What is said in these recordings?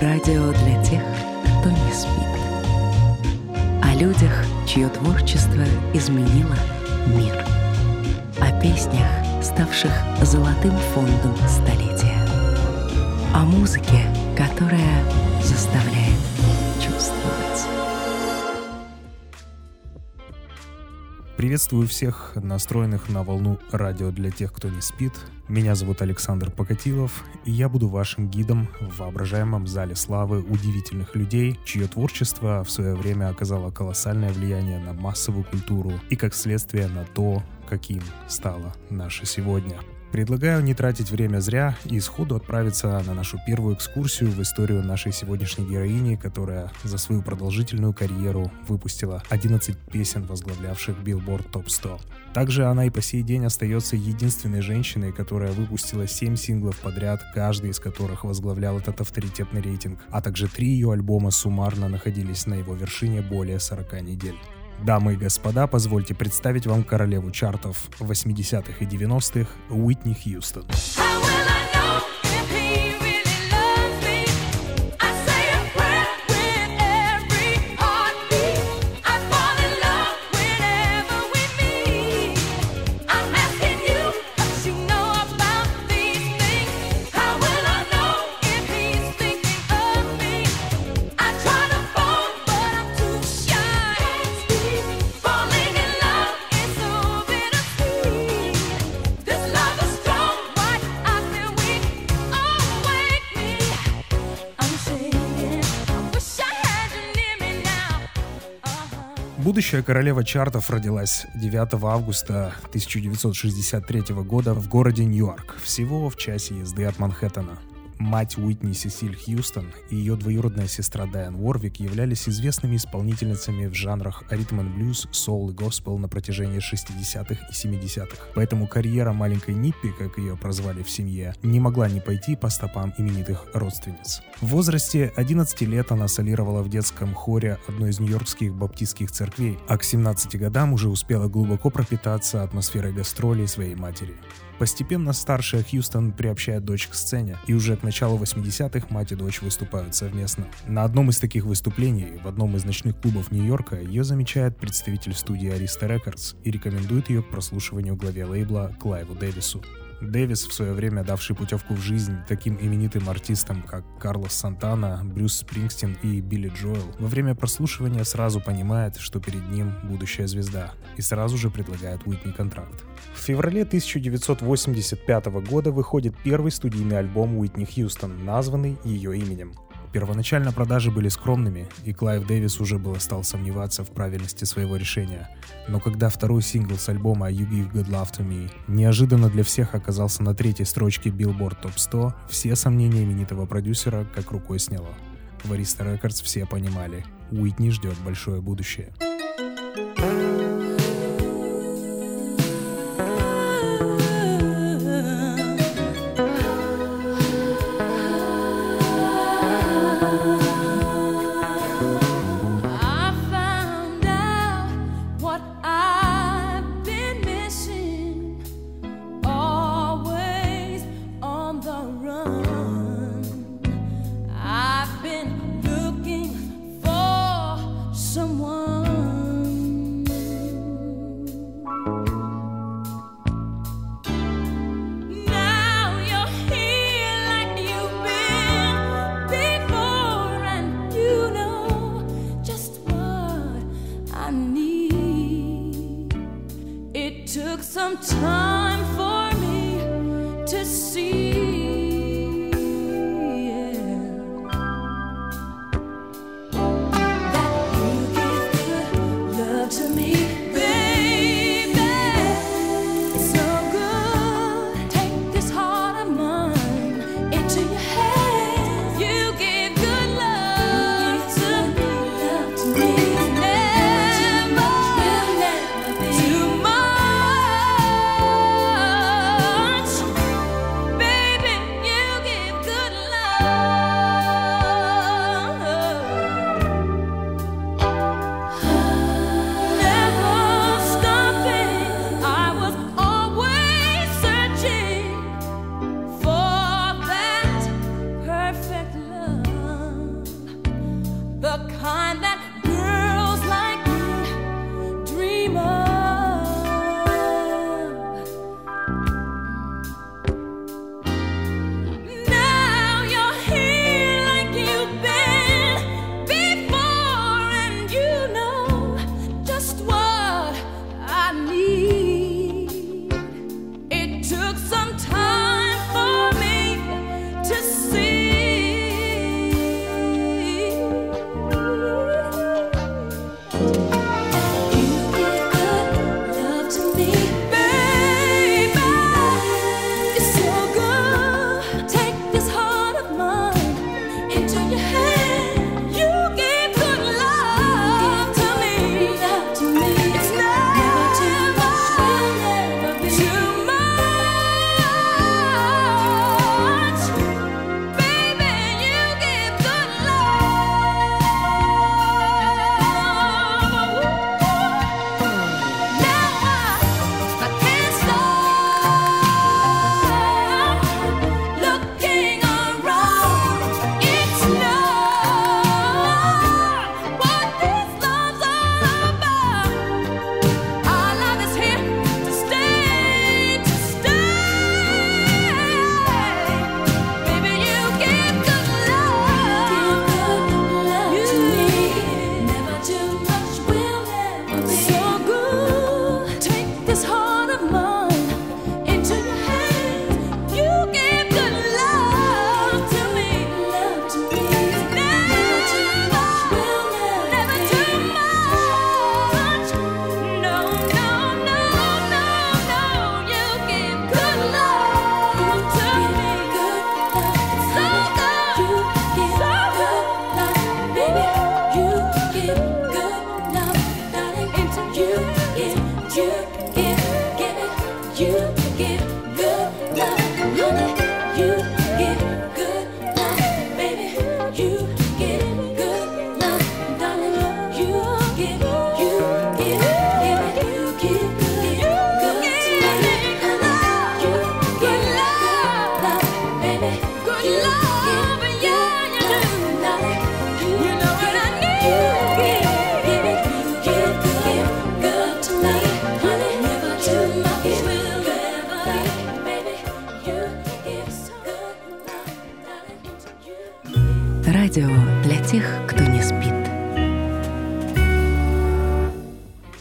Радио для тех, кто не спит. О людях, чье творчество изменило мир. О песнях, ставших золотым фондом столетия. О музыке, которая заставляет чувствовать. Приветствую всех настроенных на волну радио для тех, кто не спит. Меня зовут Александр Покатилов, и я буду вашим гидом в воображаемом зале славы удивительных людей, чье творчество в свое время оказало колоссальное влияние на массовую культуру и, как следствие, на то, каким стало наше сегодня. Предлагаю не тратить время зря и сходу отправиться на нашу первую экскурсию в историю нашей сегодняшней героини, которая за свою продолжительную карьеру выпустила 11 песен, возглавлявших Billboard Top 100. Также она и по сей день остается единственной женщиной, которая выпустила 7 синглов подряд, каждый из которых возглавлял этот авторитетный рейтинг, а также три ее альбома суммарно находились на его вершине более 40 недель. Дамы и господа, позвольте представить вам королеву чартов 80-х и 90-х Уитни Хьюстон. Будущая королева чартов родилась 9 августа 1963 года в городе Нью-Йорк, всего в часе езды от Манхэттена. Мать Уитни Сесиль Хьюстон и ее двоюродная сестра Дайан Уорвик являлись известными исполнительницами в жанрах ритм and блюз, соул и госпел на протяжении 60-х и 70-х. Поэтому карьера маленькой Ниппи, как ее прозвали в семье, не могла не пойти по стопам именитых родственниц. В возрасте 11 лет она солировала в детском хоре одной из нью-йоркских баптистских церквей, а к 17 годам уже успела глубоко пропитаться атмосферой гастролей своей матери. Постепенно старшая Хьюстон приобщает дочь к сцене, и уже к началу 80-х мать и дочь выступают совместно. На одном из таких выступлений, в одном из ночных клубов Нью-Йорка, ее замечает представитель студии Arista Records и рекомендует ее к прослушиванию главе лейбла Клайву Дэвису. Дэвис, в свое время давший путевку в жизнь таким именитым артистам, как Карлос Сантана, Брюс Спрингстин и Билли Джоэл, во время прослушивания сразу понимает, что перед ним будущая звезда, и сразу же предлагает Уитни контракт. В феврале 1985 года выходит первый студийный альбом Уитни Хьюстон, названный ее именем. Первоначально продажи были скромными, и Клайв Дэвис уже было стал сомневаться в правильности своего решения. Но когда второй сингл с альбома You Give Good Love To Me неожиданно для всех оказался на третьей строчке Billboard Top 100, все сомнения именитого продюсера как рукой сняло. В Arista Records все понимали, Уитни ждет большое будущее.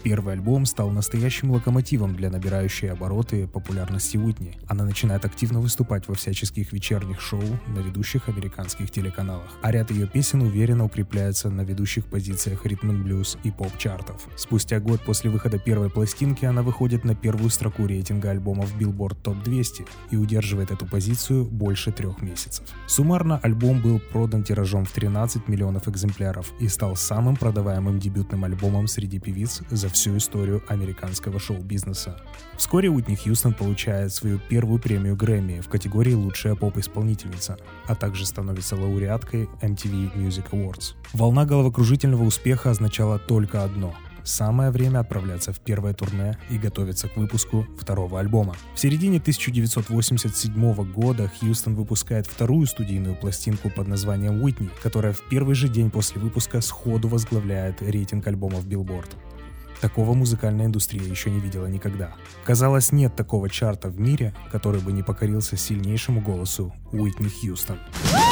Первый альбом стал настоящим локомотивом для набирающей обороты популярности Уитни. Она начинает активно выступать во всяческих вечерних шоу на ведущих американских телеканалах, а ряд ее песен уверенно укрепляется на ведущих позициях ритм блюз и поп-чартов. Спустя год после выхода первой пластинки она выходит на первую строку рейтинга альбомов Billboard Top 200 и удерживает эту позицию больше трех месяцев. Суммарно альбом был продан тиражом в 13 миллионов экземпляров и стал самым продаваемым дебютным альбомом среди певиц за всю историю американского шоу-бизнеса. Вскоре Уитни Хьюстон получает свою первую премию Грэмми в категории «Лучшая поп-исполнительница», а также становится лауреаткой MTV Music Awards. Волна головокружительного успеха означала только одно – самое время отправляться в первое турне и готовиться к выпуску второго альбома. В середине 1987 года Хьюстон выпускает вторую студийную пластинку под названием «Уитни», которая в первый же день после выпуска сходу возглавляет рейтинг альбомов Billboard. Такого музыкальная индустрия еще не видела никогда. Казалось, нет такого чарта в мире, который бы не покорился сильнейшему голосу Уитни Хьюстон. enough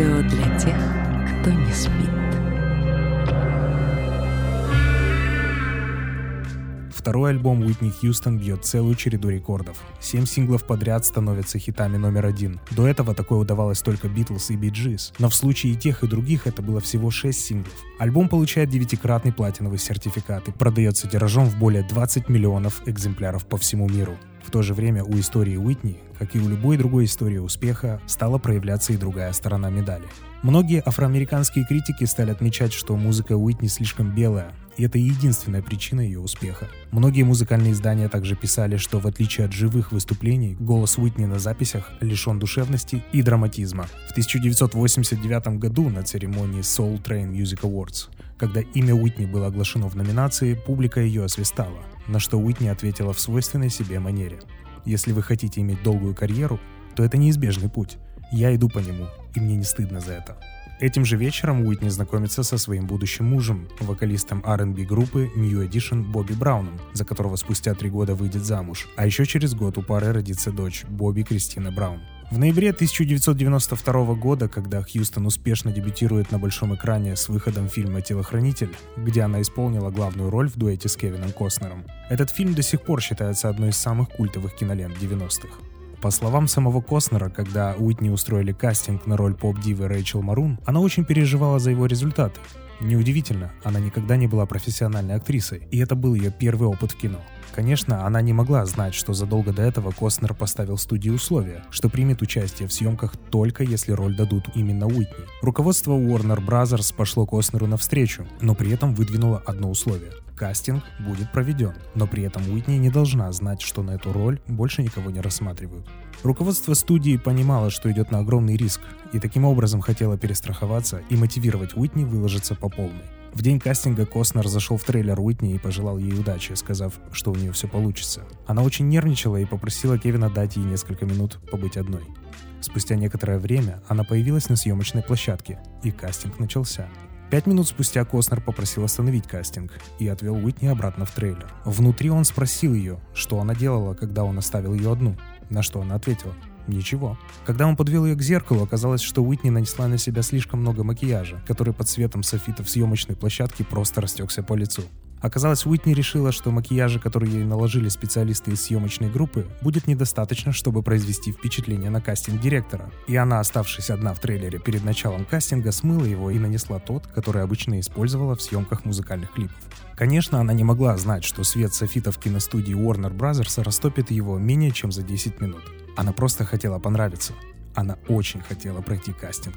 Радио для тех, кто не спит. Второй альбом Уитни Хьюстон бьет целую череду рекордов. Семь синглов подряд становятся хитами номер один. До этого такое удавалось только Битлз и Би Джиз. Но в случае и тех, и других это было всего шесть синглов. Альбом получает девятикратный платиновый сертификат и продается тиражом в более 20 миллионов экземпляров по всему миру. В то же время у истории Уитни, как и у любой другой истории успеха, стала проявляться и другая сторона медали. Многие афроамериканские критики стали отмечать, что музыка Уитни слишком белая, и это единственная причина ее успеха. Многие музыкальные издания также писали, что в отличие от живых выступлений, голос Уитни на записях лишен душевности и драматизма. В 1989 году на церемонии Soul Train Music Awards, когда имя Уитни было оглашено в номинации, публика ее освистала, на что Уитни ответила в свойственной себе манере. «Если вы хотите иметь долгую карьеру, то это неизбежный путь. Я иду по нему, и мне не стыдно за это». Этим же вечером Уитни знакомится со своим будущим мужем, вокалистом R&B группы New Edition Бобби Брауном, за которого спустя три года выйдет замуж. А еще через год у пары родится дочь Бобби Кристина Браун. В ноябре 1992 года, когда Хьюстон успешно дебютирует на большом экране с выходом фильма «Телохранитель», где она исполнила главную роль в дуэте с Кевином Костнером, этот фильм до сих пор считается одной из самых культовых кинолент 90-х. По словам самого Костнера, когда Уитни устроили кастинг на роль поп-дивы Рэйчел Марун, она очень переживала за его результаты. Неудивительно, она никогда не была профессиональной актрисой, и это был ее первый опыт в кино. Конечно, она не могла знать, что задолго до этого Костнер поставил студии условия, что примет участие в съемках только если роль дадут именно Уитни. Руководство Warner Bros. пошло Костнеру навстречу, но при этом выдвинуло одно условие. Кастинг будет проведен, но при этом Уитни не должна знать, что на эту роль больше никого не рассматривают. Руководство студии понимало, что идет на огромный риск, и таким образом хотело перестраховаться и мотивировать Уитни выложиться по полной. В день кастинга Костнер зашел в трейлер Уитни и пожелал ей удачи, сказав, что у нее все получится. Она очень нервничала и попросила Кевина дать ей несколько минут побыть одной. Спустя некоторое время она появилась на съемочной площадке, и кастинг начался. Пять минут спустя Костнер попросил остановить кастинг и отвел Уитни обратно в трейлер. Внутри он спросил ее, что она делала, когда он оставил ее одну, на что она ответила Ничего. Когда он подвел ее к зеркалу, оказалось, что Уитни нанесла на себя слишком много макияжа, который под светом софитов съемочной площадки просто растекся по лицу. Оказалось, Уитни решила, что макияжа, который ей наложили специалисты из съемочной группы, будет недостаточно, чтобы произвести впечатление на кастинг-директора. И она, оставшись одна в трейлере перед началом кастинга, смыла его и нанесла тот, который обычно использовала в съемках музыкальных клипов. Конечно, она не могла знать, что свет софитов киностудии Warner Bros. растопит его менее чем за 10 минут. Она просто хотела понравиться. Она очень хотела пройти кастинг.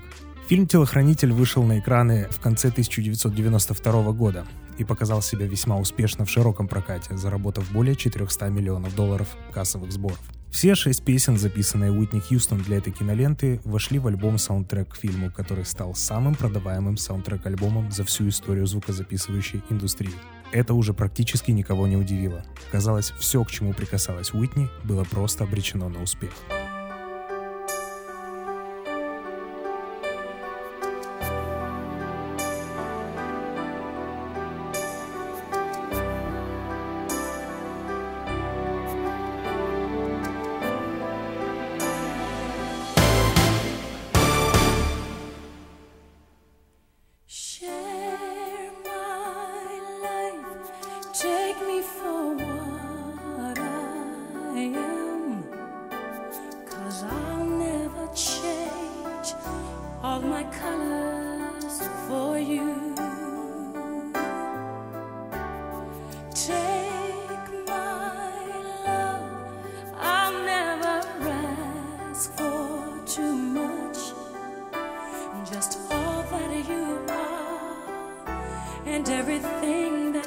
Фильм «Телохранитель» вышел на экраны в конце 1992 года и показал себя весьма успешно в широком прокате, заработав более 400 миллионов долларов кассовых сборов. Все шесть песен, записанные Уитни Хьюстон для этой киноленты, вошли в альбом саундтрек к фильму, который стал самым продаваемым саундтрек-альбомом за всю историю звукозаписывающей индустрии. Это уже практически никого не удивило. Казалось, все, к чему прикасалась Уитни, было просто обречено на успех.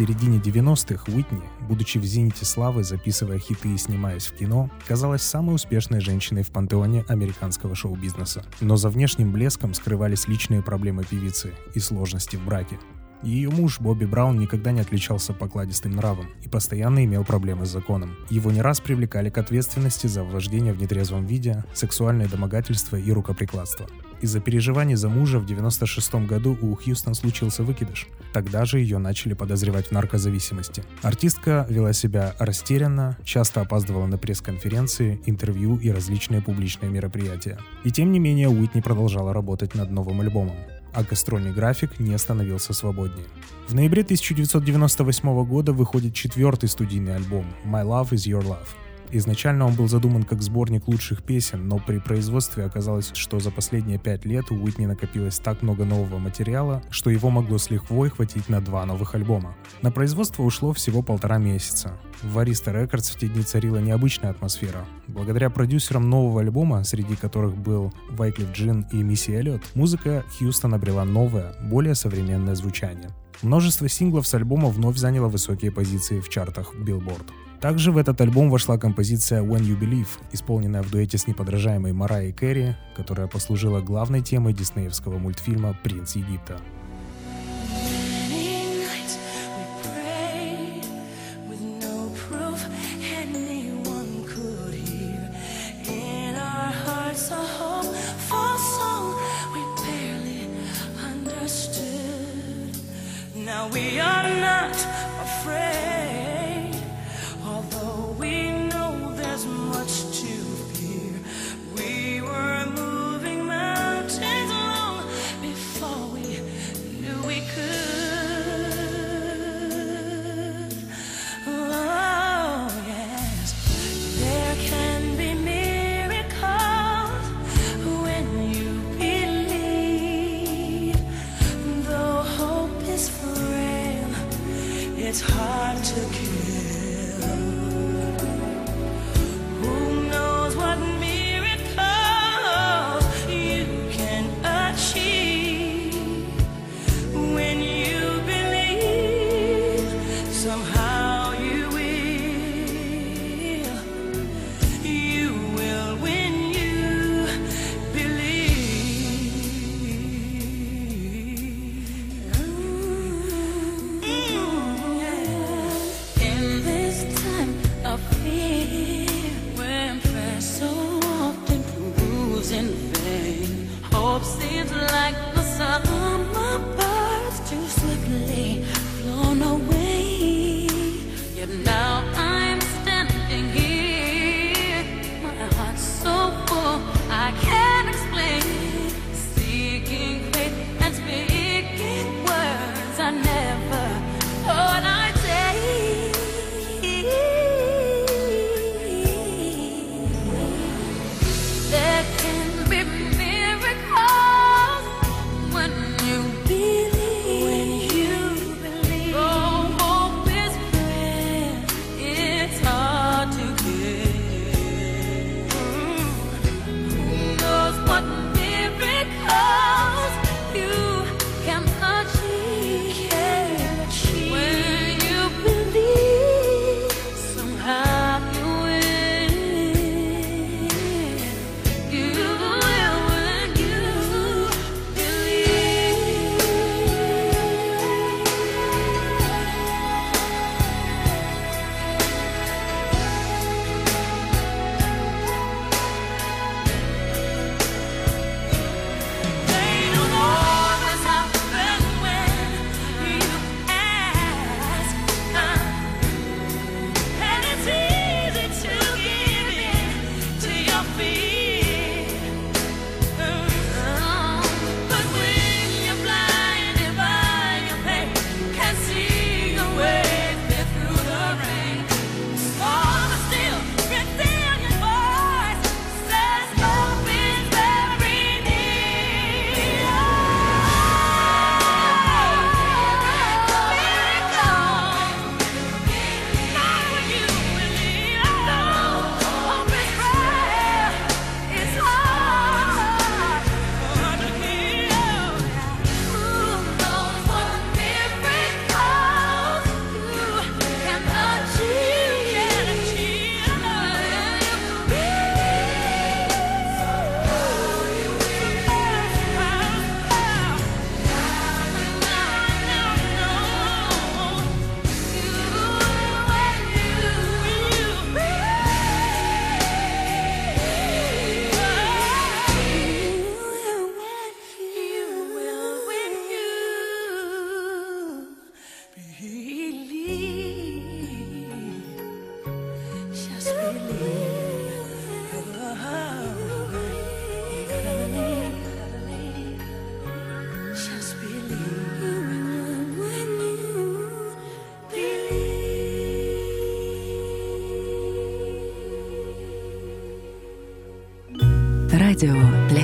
середине 90-х Уитни, будучи в зените славы, записывая хиты и снимаясь в кино, казалась самой успешной женщиной в пантеоне американского шоу-бизнеса. Но за внешним блеском скрывались личные проблемы певицы и сложности в браке. Ее муж Бобби Браун никогда не отличался покладистым нравом и постоянно имел проблемы с законом. Его не раз привлекали к ответственности за вождение в нетрезвом виде, сексуальное домогательство и рукоприкладство. Из-за переживаний за мужа в 96 году у Хьюстон случился выкидыш. Тогда же ее начали подозревать в наркозависимости. Артистка вела себя растерянно, часто опаздывала на пресс-конференции, интервью и различные публичные мероприятия. И тем не менее Уитни продолжала работать над новым альбомом а гастрольный график не становился свободнее. В ноябре 1998 года выходит четвертый студийный альбом «My Love Is Your Love», Изначально он был задуман как сборник лучших песен, но при производстве оказалось, что за последние пять лет у Уитни накопилось так много нового материала, что его могло с лихвой хватить на два новых альбома. На производство ушло всего полтора месяца. В Arista Records в те дни царила необычная атмосфера. Благодаря продюсерам нового альбома, среди которых был Вайклиф Джин и Мисси Эллиот, музыка Хьюстон обрела новое, более современное звучание. Множество синглов с альбома вновь заняло высокие позиции в чартах Billboard. Также в этот альбом вошла композиция «When You Believe», исполненная в дуэте с неподражаемой Марайей Керри, которая послужила главной темой диснеевского мультфильма «Принц Египта». we are.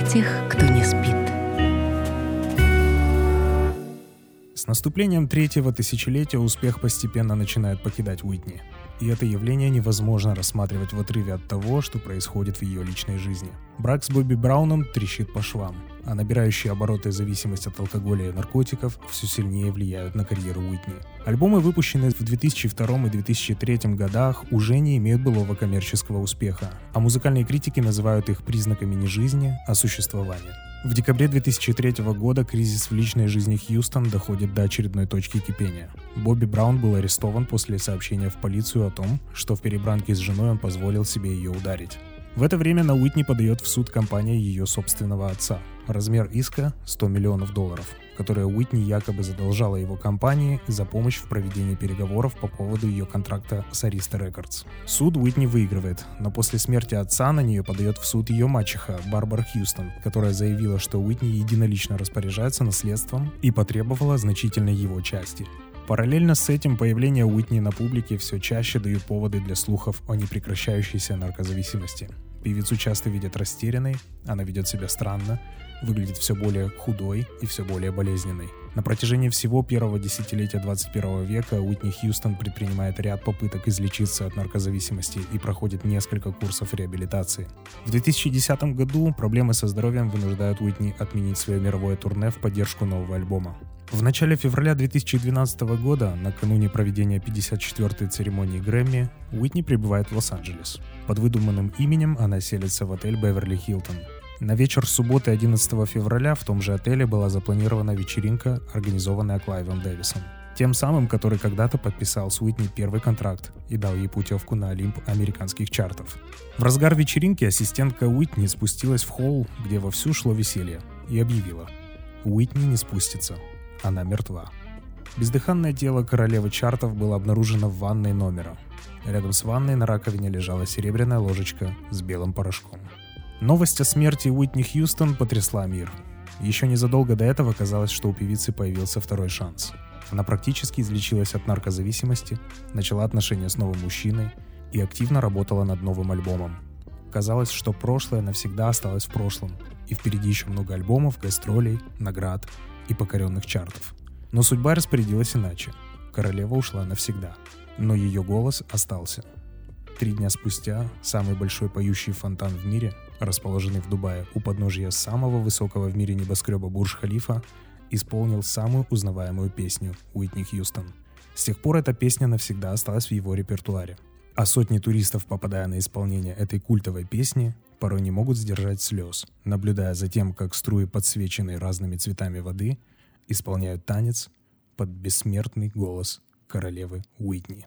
Тех, кто не спит. С наступлением третьего тысячелетия успех постепенно начинает покидать Уитни. И это явление невозможно рассматривать в отрыве от того, что происходит в ее личной жизни. Брак с Бобби Брауном трещит по швам, а набирающие обороты зависимость от алкоголя и наркотиков все сильнее влияют на карьеру Уитни. Альбомы, выпущенные в 2002 и 2003 годах, уже не имеют былого коммерческого успеха, а музыкальные критики называют их признаками не жизни, а существования. В декабре 2003 года кризис в личной жизни Хьюстон доходит до очередной точки кипения. Бобби Браун был арестован после сообщения в полицию о том, что в перебранке с женой он позволил себе ее ударить. В это время на Уитни подает в суд компания ее собственного отца. Размер иска – 100 миллионов долларов, которые Уитни якобы задолжала его компании за помощь в проведении переговоров по поводу ее контракта с Arista Records. Суд Уитни выигрывает, но после смерти отца на нее подает в суд ее мачеха Барбара Хьюстон, которая заявила, что Уитни единолично распоряжается наследством и потребовала значительной его части. Параллельно с этим появление Уитни на публике все чаще дают поводы для слухов о непрекращающейся наркозависимости. Певицу часто видят растерянной, она ведет себя странно, выглядит все более худой и все более болезненной. На протяжении всего первого десятилетия 21 века Уитни Хьюстон предпринимает ряд попыток излечиться от наркозависимости и проходит несколько курсов реабилитации. В 2010 году проблемы со здоровьем вынуждают Уитни отменить свое мировое турне в поддержку нового альбома. В начале февраля 2012 года, накануне проведения 54-й церемонии Грэмми, Уитни прибывает в Лос-Анджелес. Под выдуманным именем она селится в отель Беверли Хилтон. На вечер субботы 11 февраля в том же отеле была запланирована вечеринка, организованная Клайвом Дэвисом. Тем самым, который когда-то подписал с Уитни первый контракт и дал ей путевку на Олимп американских чартов. В разгар вечеринки ассистентка Уитни спустилась в холл, где вовсю шло веселье, и объявила «Уитни не спустится, она мертва. Бездыханное тело королевы чартов было обнаружено в ванной номера. Рядом с ванной на раковине лежала серебряная ложечка с белым порошком. Новость о смерти Уитни Хьюстон потрясла мир. Еще незадолго до этого казалось, что у певицы появился второй шанс. Она практически излечилась от наркозависимости, начала отношения с новым мужчиной и активно работала над новым альбомом. Казалось, что прошлое навсегда осталось в прошлом, и впереди еще много альбомов, гастролей, наград и покоренных чартов. Но судьба распорядилась иначе. Королева ушла навсегда. Но ее голос остался. Три дня спустя самый большой поющий фонтан в мире, расположенный в Дубае у подножия самого высокого в мире небоскреба Бурж-Халифа, исполнил самую узнаваемую песню Уитни Хьюстон. С тех пор эта песня навсегда осталась в его репертуаре. А сотни туристов, попадая на исполнение этой культовой песни, порой не могут сдержать слез, наблюдая за тем, как струи, подсвеченные разными цветами воды, исполняют танец под бессмертный голос королевы Уитни.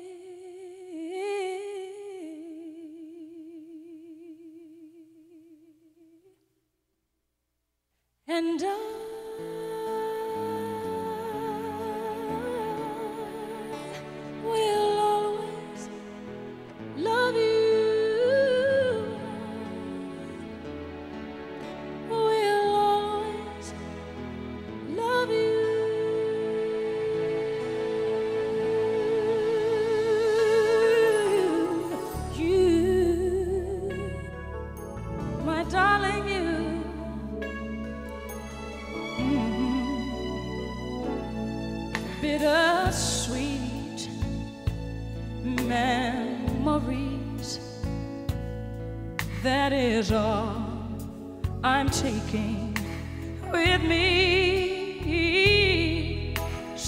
window.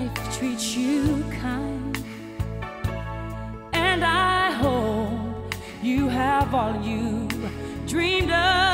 life treats you kind. And I hope you have all you dreamed of.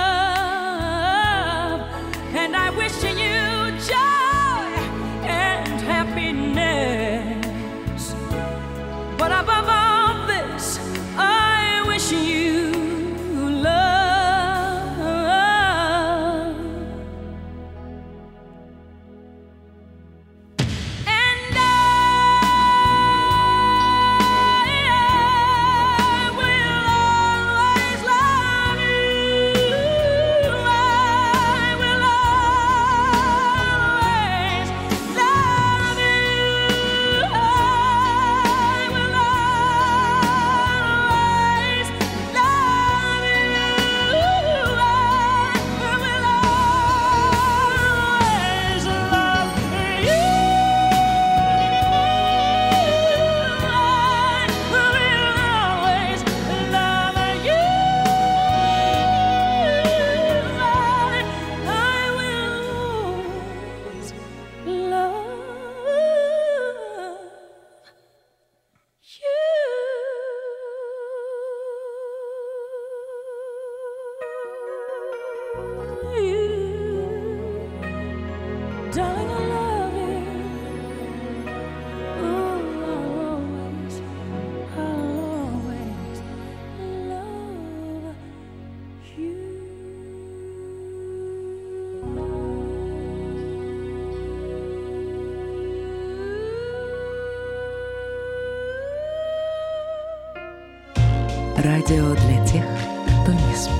Радио для тех, кто не спит.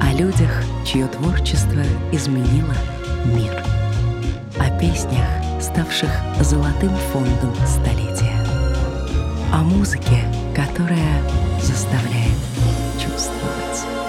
О людях, чье творчество изменило мир. О песнях, ставших золотым фондом столетия. О музыке, которая заставляет чувствовать.